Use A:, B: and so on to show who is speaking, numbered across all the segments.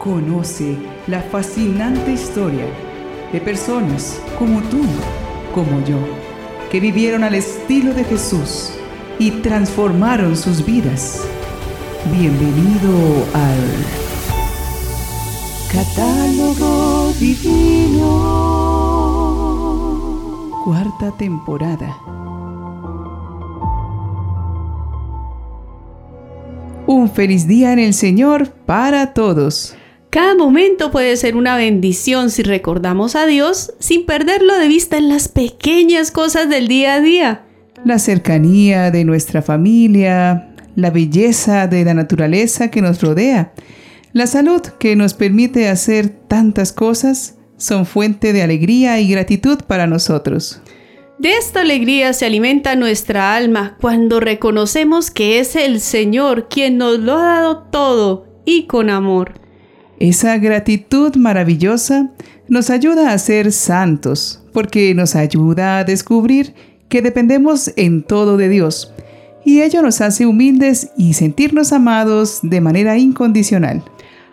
A: Conoce la fascinante historia de personas como tú, como yo, que vivieron al estilo de Jesús y transformaron sus vidas. Bienvenido al Catálogo Divino. Cuarta temporada. Un feliz día en el Señor para todos.
B: Cada momento puede ser una bendición si recordamos a Dios sin perderlo de vista en las pequeñas cosas del día a día.
A: La cercanía de nuestra familia, la belleza de la naturaleza que nos rodea, la salud que nos permite hacer tantas cosas, son fuente de alegría y gratitud para nosotros.
B: De esta alegría se alimenta nuestra alma cuando reconocemos que es el Señor quien nos lo ha dado todo y con amor.
A: Esa gratitud maravillosa nos ayuda a ser santos, porque nos ayuda a descubrir que dependemos en todo de Dios, y ello nos hace humildes y sentirnos amados de manera incondicional.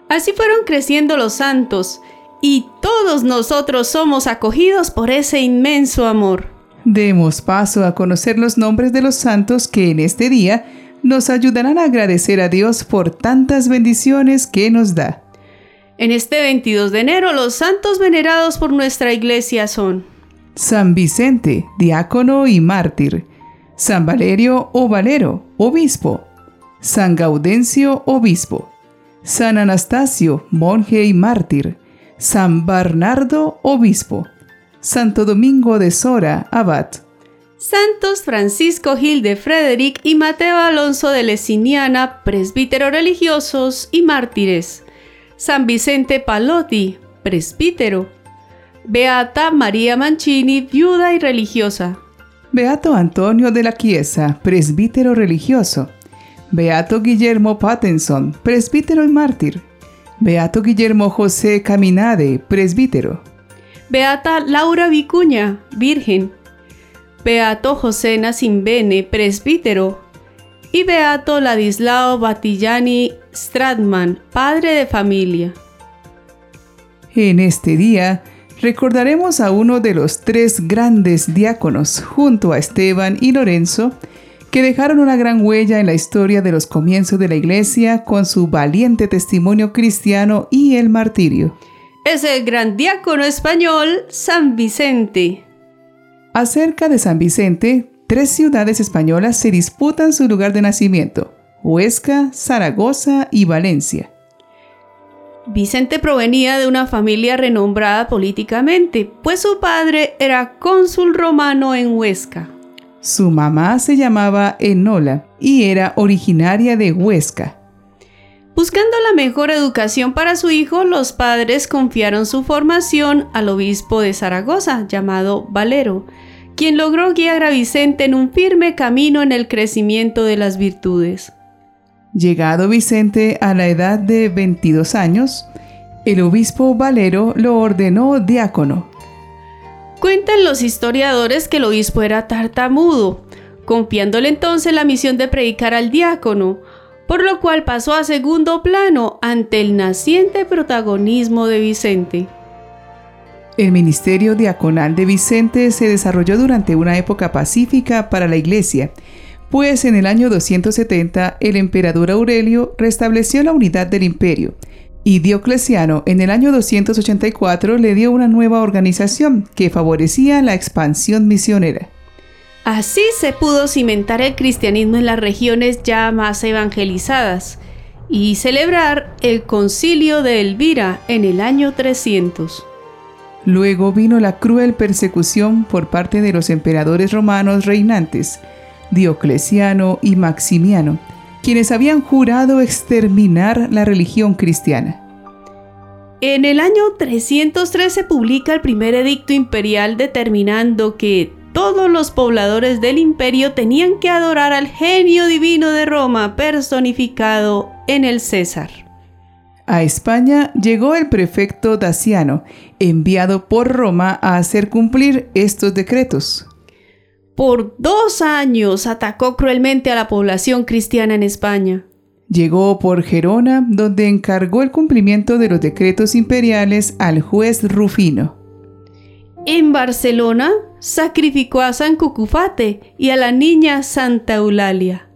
B: Así fueron creciendo los santos, y todos nosotros somos acogidos por ese inmenso amor.
A: Demos paso a conocer los nombres de los santos que en este día nos ayudarán a agradecer a Dios por tantas bendiciones que nos da.
B: En este 22 de enero los santos venerados por nuestra iglesia son
A: San Vicente, diácono y mártir, San Valerio o Valero, obispo, San Gaudencio, obispo, San Anastasio, monje y mártir, San Bernardo, obispo, Santo Domingo de Sora, abad.
B: Santos Francisco Gil de Frederick y Mateo Alonso de Lesiniana, presbíteros religiosos y mártires. San Vicente Palotti, presbítero. Beata María Mancini, viuda y religiosa.
A: Beato Antonio de la Chiesa, presbítero religioso. Beato Guillermo Pattenson, presbítero y mártir. Beato Guillermo José Caminade, presbítero.
B: Beata Laura Vicuña, virgen. Beato José Nacimbene, presbítero. Y Beato Ladislao Batillani Stradman, padre de familia.
A: En este día recordaremos a uno de los tres grandes diáconos, junto a Esteban y Lorenzo, que dejaron una gran huella en la historia de los comienzos de la Iglesia con su valiente testimonio cristiano y el martirio.
B: Es el gran diácono español San Vicente.
A: Acerca de San Vicente, tres ciudades españolas se disputan su lugar de nacimiento. Huesca, Zaragoza y Valencia.
B: Vicente provenía de una familia renombrada políticamente, pues su padre era cónsul romano en Huesca.
A: Su mamá se llamaba Enola y era originaria de Huesca.
B: Buscando la mejor educación para su hijo, los padres confiaron su formación al obispo de Zaragoza, llamado Valero, quien logró guiar a Vicente en un firme camino en el crecimiento de las virtudes.
A: Llegado Vicente a la edad de 22 años, el obispo Valero lo ordenó diácono.
B: Cuentan los historiadores que el obispo era tartamudo, confiándole entonces la misión de predicar al diácono, por lo cual pasó a segundo plano ante el naciente protagonismo de Vicente.
A: El ministerio diaconal de Vicente se desarrolló durante una época pacífica para la iglesia, pues en el año 270 el emperador Aurelio restableció la unidad del imperio y Diocleciano en el año 284 le dio una nueva organización que favorecía la expansión misionera.
B: Así se pudo cimentar el cristianismo en las regiones ya más evangelizadas y celebrar el concilio de Elvira en el año 300.
A: Luego vino la cruel persecución por parte de los emperadores romanos reinantes, Diocleciano y Maximiano, quienes habían jurado exterminar la religión cristiana.
B: En el año 303 se publica el primer edicto imperial determinando que todos los pobladores del imperio tenían que adorar al genio divino de Roma personificado en el César.
A: A España llegó el prefecto Daciano, enviado por Roma a hacer cumplir estos decretos.
B: Por dos años atacó cruelmente a la población cristiana en España.
A: Llegó por Gerona, donde encargó el cumplimiento de los decretos imperiales al juez Rufino.
B: En Barcelona sacrificó a San Cucufate y a la niña Santa Eulalia.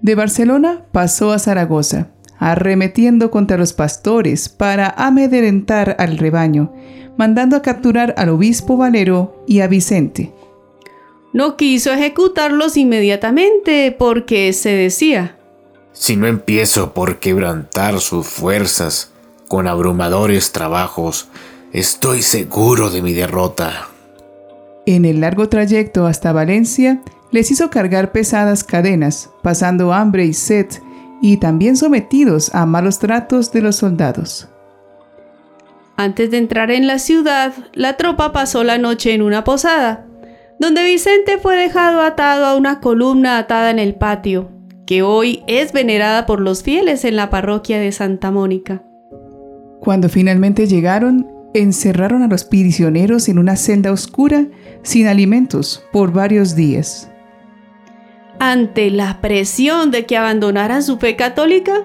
A: De Barcelona pasó a Zaragoza, arremetiendo contra los pastores para amedrentar al rebaño, mandando a capturar al obispo Valero y a Vicente.
B: No quiso ejecutarlos inmediatamente porque se decía,
C: si no empiezo por quebrantar sus fuerzas con abrumadores trabajos, estoy seguro de mi derrota.
A: En el largo trayecto hasta Valencia, les hizo cargar pesadas cadenas, pasando hambre y sed, y también sometidos a malos tratos de los soldados.
B: Antes de entrar en la ciudad, la tropa pasó la noche en una posada, donde Vicente fue dejado atado a una columna atada en el patio, que hoy es venerada por los fieles en la parroquia de Santa Mónica.
A: Cuando finalmente llegaron, encerraron a los prisioneros en una celda oscura, sin alimentos, por varios días.
B: Ante la presión de que abandonaran su fe católica,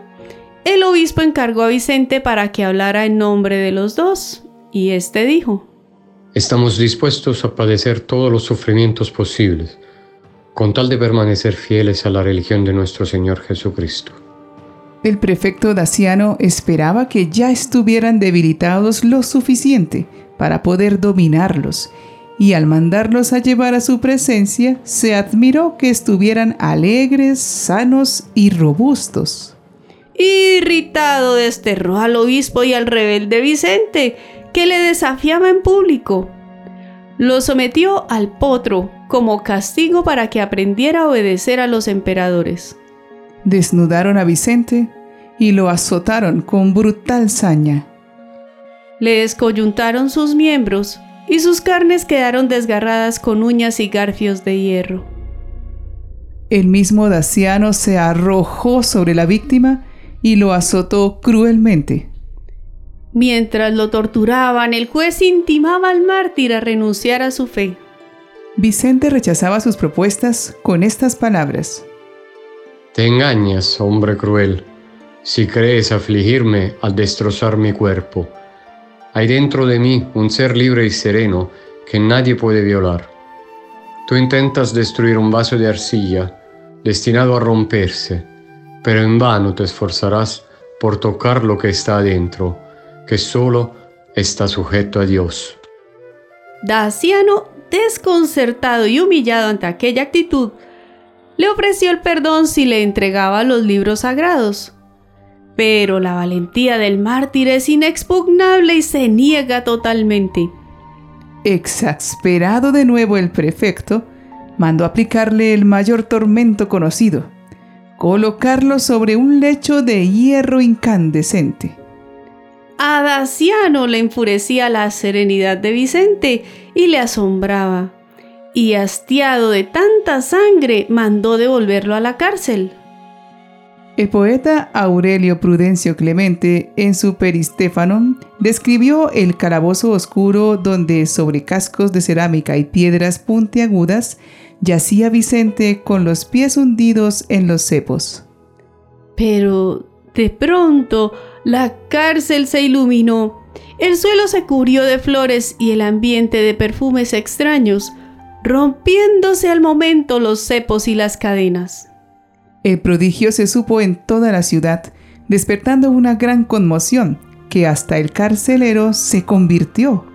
B: el obispo encargó a Vicente para que hablara en nombre de los dos, y éste dijo,
D: Estamos dispuestos a padecer todos los sufrimientos posibles, con tal de permanecer fieles a la religión de nuestro Señor Jesucristo.
A: El prefecto Daciano esperaba que ya estuvieran debilitados lo suficiente para poder dominarlos, y al mandarlos a llevar a su presencia, se admiró que estuvieran alegres, sanos y robustos.
B: Irritado desterró al obispo y al rebelde Vicente, que le desafiaba en público. Lo sometió al potro como castigo para que aprendiera a obedecer a los emperadores.
A: Desnudaron a Vicente y lo azotaron con brutal saña.
B: Le descoyuntaron sus miembros y sus carnes quedaron desgarradas con uñas y garfios de hierro.
A: El mismo Daciano se arrojó sobre la víctima y lo azotó cruelmente.
B: Mientras lo torturaban, el juez intimaba al mártir a renunciar a su fe.
A: Vicente rechazaba sus propuestas con estas palabras.
D: Te engañas, hombre cruel, si crees afligirme al destrozar mi cuerpo. Hay dentro de mí un ser libre y sereno que nadie puede violar. Tú intentas destruir un vaso de arcilla destinado a romperse, pero en vano te esforzarás por tocar lo que está adentro, que solo está sujeto a Dios.
B: Daciano, desconcertado y humillado ante aquella actitud, le ofreció el perdón si le entregaba los libros sagrados. Pero la valentía del mártir es inexpugnable y se niega totalmente.
A: Exasperado de nuevo el prefecto, mandó aplicarle el mayor tormento conocido, colocarlo sobre un lecho de hierro incandescente.
B: A Daciano le enfurecía la serenidad de Vicente y le asombraba, y hastiado de tanta sangre mandó devolverlo a la cárcel.
A: El poeta Aurelio Prudencio Clemente, en su Peristéfanon, describió el calabozo oscuro donde, sobre cascos de cerámica y piedras puntiagudas, yacía Vicente con los pies hundidos en los cepos.
B: Pero de pronto la cárcel se iluminó, el suelo se cubrió de flores y el ambiente de perfumes extraños, rompiéndose al momento los cepos y las cadenas.
A: El prodigio se supo en toda la ciudad, despertando una gran conmoción, que hasta el carcelero se convirtió.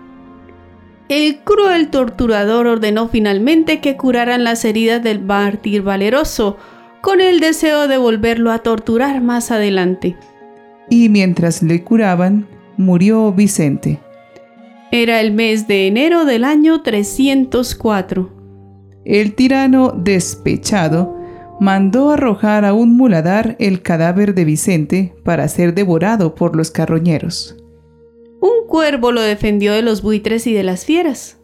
B: El cruel torturador ordenó finalmente que curaran las heridas del mártir valeroso, con el deseo de volverlo a torturar más adelante.
A: Y mientras le curaban, murió Vicente.
B: Era el mes de enero del año 304.
A: El tirano, despechado, mandó arrojar a un muladar el cadáver de Vicente para ser devorado por los carroñeros.
B: Un cuervo lo defendió de los buitres y de las fieras.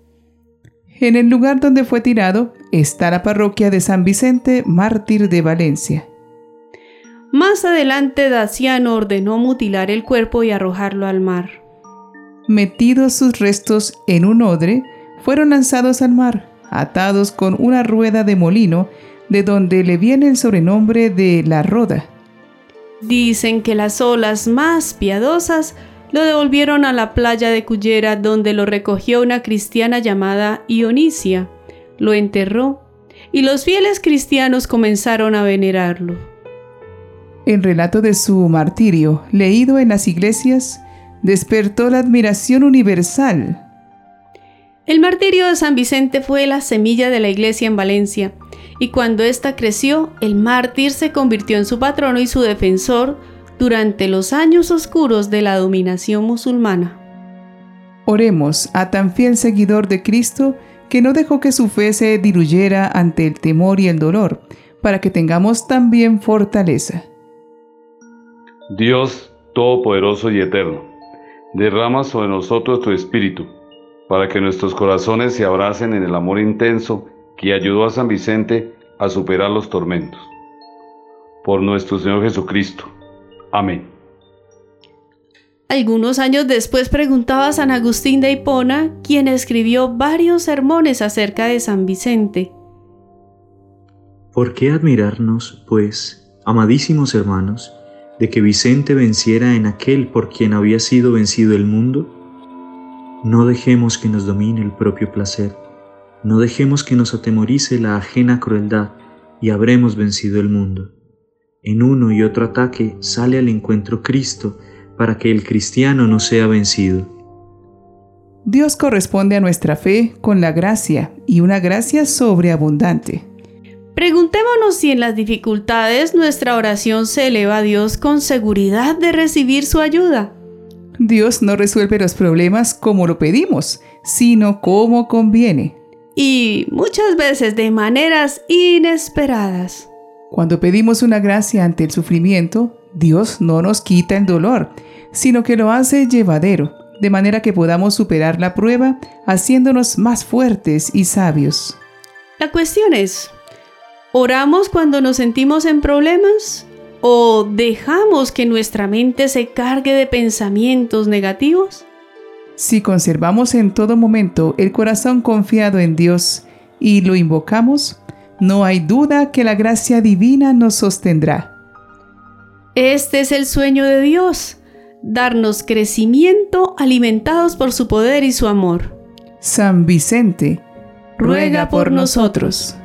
A: En el lugar donde fue tirado está la parroquia de San Vicente, mártir de Valencia.
B: Más adelante Daciano ordenó mutilar el cuerpo y arrojarlo al mar.
A: Metidos sus restos en un odre, fueron lanzados al mar, atados con una rueda de molino de donde le viene el sobrenombre de la roda.
B: Dicen que las olas más piadosas lo devolvieron a la playa de Cullera donde lo recogió una cristiana llamada Ionisia, lo enterró y los fieles cristianos comenzaron a venerarlo.
A: El relato de su martirio, leído en las iglesias, despertó la admiración universal.
B: El martirio de San Vicente fue la semilla de la iglesia en Valencia, y cuando ésta creció, el mártir se convirtió en su patrono y su defensor durante los años oscuros de la dominación musulmana.
A: Oremos a tan fiel seguidor de Cristo que no dejó que su fe se diluyera ante el temor y el dolor, para que tengamos también fortaleza.
E: Dios Todopoderoso y Eterno, derrama sobre nosotros tu Espíritu, para que nuestros corazones se abracen en el amor intenso que ayudó a San Vicente a superar los tormentos. Por nuestro Señor Jesucristo. Amén.
B: Algunos años después preguntaba a San Agustín de Hipona, quien escribió varios sermones acerca de San Vicente.
F: ¿Por qué admirarnos, pues, amadísimos hermanos, de que Vicente venciera en aquel por quien había sido vencido el mundo? No dejemos que nos domine el propio placer, no dejemos que nos atemorice la ajena crueldad y habremos vencido el mundo. En uno y otro ataque sale al encuentro Cristo, para que el cristiano no sea vencido.
A: Dios corresponde a nuestra fe con la gracia y una gracia sobreabundante.
B: Preguntémonos si en las dificultades nuestra oración se eleva a Dios con seguridad de recibir su ayuda.
A: Dios no resuelve los problemas como lo pedimos, sino como conviene.
B: Y muchas veces de maneras inesperadas.
A: Cuando pedimos una gracia ante el sufrimiento, Dios no nos quita el dolor, sino que lo hace llevadero, de manera que podamos superar la prueba haciéndonos más fuertes y sabios.
B: La cuestión es, ¿oramos cuando nos sentimos en problemas? ¿O dejamos que nuestra mente se cargue de pensamientos negativos?
A: Si conservamos en todo momento el corazón confiado en Dios y lo invocamos, no hay duda que la gracia divina nos sostendrá.
B: Este es el sueño de Dios, darnos crecimiento alimentados por su poder y su amor.
A: San Vicente, ruega por nosotros.